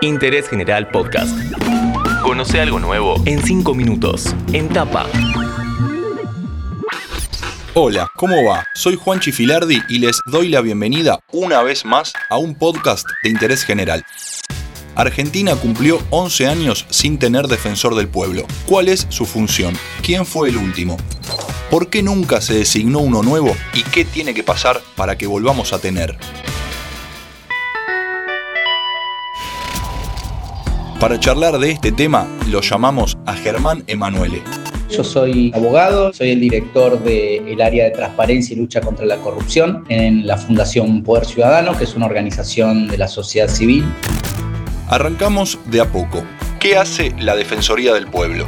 Interés General Podcast. Conoce algo nuevo en 5 minutos, en tapa. Hola, ¿cómo va? Soy Juan Chifilardi y les doy la bienvenida una vez más a un podcast de interés general. Argentina cumplió 11 años sin tener defensor del pueblo. ¿Cuál es su función? ¿Quién fue el último? ¿Por qué nunca se designó uno nuevo? ¿Y qué tiene que pasar para que volvamos a tener? Para charlar de este tema, lo llamamos a Germán Emanuele. Yo soy abogado, soy el director del área de transparencia y lucha contra la corrupción en la Fundación Poder Ciudadano, que es una organización de la sociedad civil. Arrancamos de a poco. ¿Qué hace la Defensoría del Pueblo?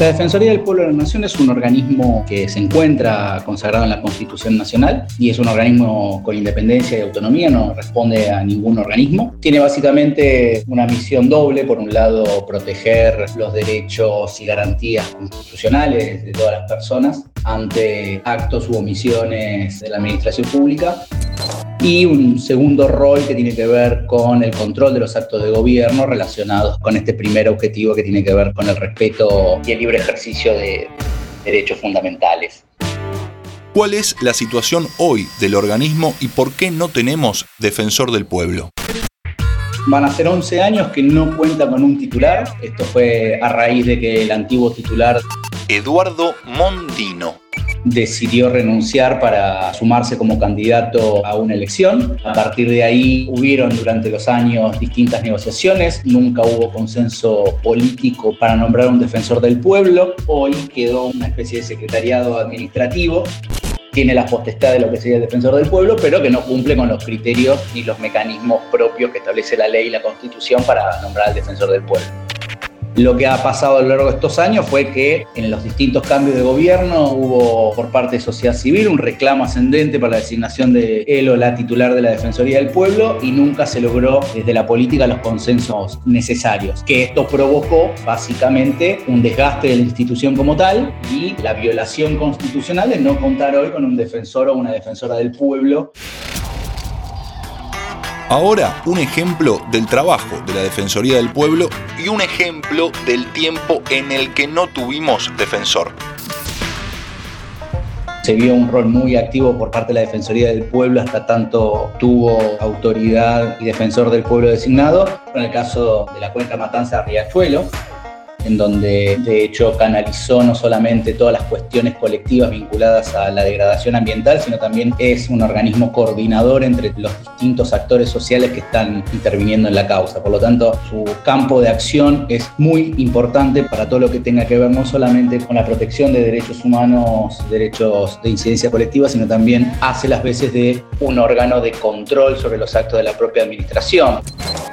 La Defensoría del Pueblo de la Nación es un organismo que se encuentra consagrado en la Constitución Nacional y es un organismo con independencia y autonomía, no responde a ningún organismo. Tiene básicamente una misión doble, por un lado proteger los derechos y garantías constitucionales de todas las personas ante actos u omisiones de la administración pública y un segundo rol que tiene que ver con el control de los actos de gobierno relacionados con este primer objetivo que tiene que ver con el respeto y el libre ejercicio de derechos fundamentales. ¿Cuál es la situación hoy del organismo y por qué no tenemos defensor del pueblo? Van a ser 11 años que no cuenta con un titular. Esto fue a raíz de que el antiguo titular... Eduardo Mondino decidió renunciar para sumarse como candidato a una elección. A partir de ahí hubieron durante los años distintas negociaciones, nunca hubo consenso político para nombrar un defensor del pueblo. Hoy quedó una especie de secretariado administrativo tiene la potestad de lo que sería el defensor del pueblo, pero que no cumple con los criterios ni los mecanismos propios que establece la ley y la constitución para nombrar al defensor del pueblo. Lo que ha pasado a lo largo de estos años fue que en los distintos cambios de gobierno hubo por parte de sociedad civil un reclamo ascendente para la designación de él o la titular de la Defensoría del Pueblo y nunca se logró desde la política los consensos necesarios. Que esto provocó básicamente un desgaste de la institución como tal y la violación constitucional de no contar hoy con un defensor o una defensora del pueblo Ahora, un ejemplo del trabajo de la Defensoría del Pueblo y un ejemplo del tiempo en el que no tuvimos defensor. Se vio un rol muy activo por parte de la Defensoría del Pueblo hasta tanto tuvo autoridad y defensor del pueblo designado. En el caso de la cuenca Matanza Riachuelo, en donde de hecho canalizó no solamente todas las cuestiones colectivas vinculadas a la degradación ambiental, sino también es un organismo coordinador entre los distintos actores sociales que están interviniendo en la causa. Por lo tanto, su campo de acción es muy importante para todo lo que tenga que ver no solamente con la protección de derechos humanos, derechos de incidencia colectiva, sino también hace las veces de un órgano de control sobre los actos de la propia administración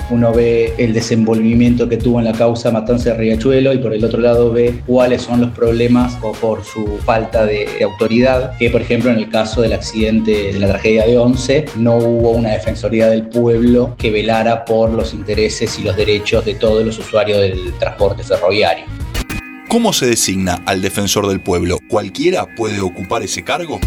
uno ve el desenvolvimiento que tuvo en la causa Matanza de Riachuelo y por el otro lado ve cuáles son los problemas o por su falta de, autoridad, que por ejemplo en el caso del accidente de la tragedia de Once no hubo una defensoría del pueblo que velara por los intereses y los derechos de todos los usuarios del transporte ferroviario. ¿Cómo se designa al defensor del pueblo? ¿Cualquiera puede ocupar ese cargo?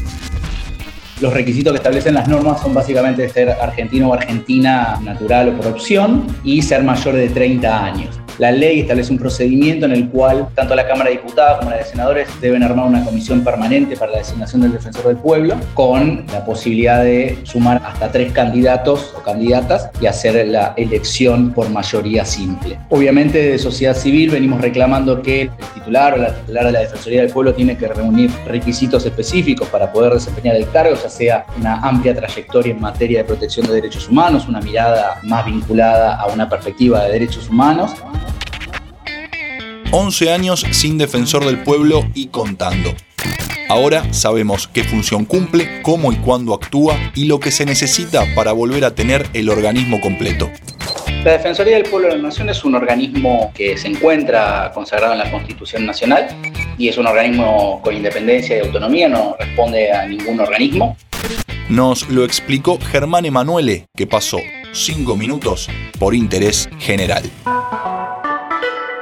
Los requisitos que establecen las normas son básicamente ser argentino o argentina natural o por opción y ser mayor de 30 años. La ley establece un procedimiento en el cual tanto la Cámara de Diputados como la de Senadores deben armar una comisión permanente para la designación del defensor del pueblo, con la posibilidad de sumar hasta tres candidatos o candidatas y hacer la elección por mayoría simple. Obviamente, de sociedad civil venimos reclamando que el titular o la titular de la Defensoría del Pueblo tiene que reunir requisitos específicos para poder desempeñar el cargo, ya sea una amplia trayectoria en materia de protección de derechos humanos, una mirada más vinculada a una perspectiva de derechos humanos 11 años sin defensor del pueblo y contando. Ahora sabemos qué función cumple, cómo y cuándo actúa y lo que se necesita para volver a tener el organismo completo. La Defensoría del Pueblo de la Nación es un organismo que se encuentra consagrado en la Constitución Nacional y es un organismo con independencia y autonomía, no responde a ningún organismo. Nos lo explicó Germán Emanuele, que pasó 5 minutos por interés general.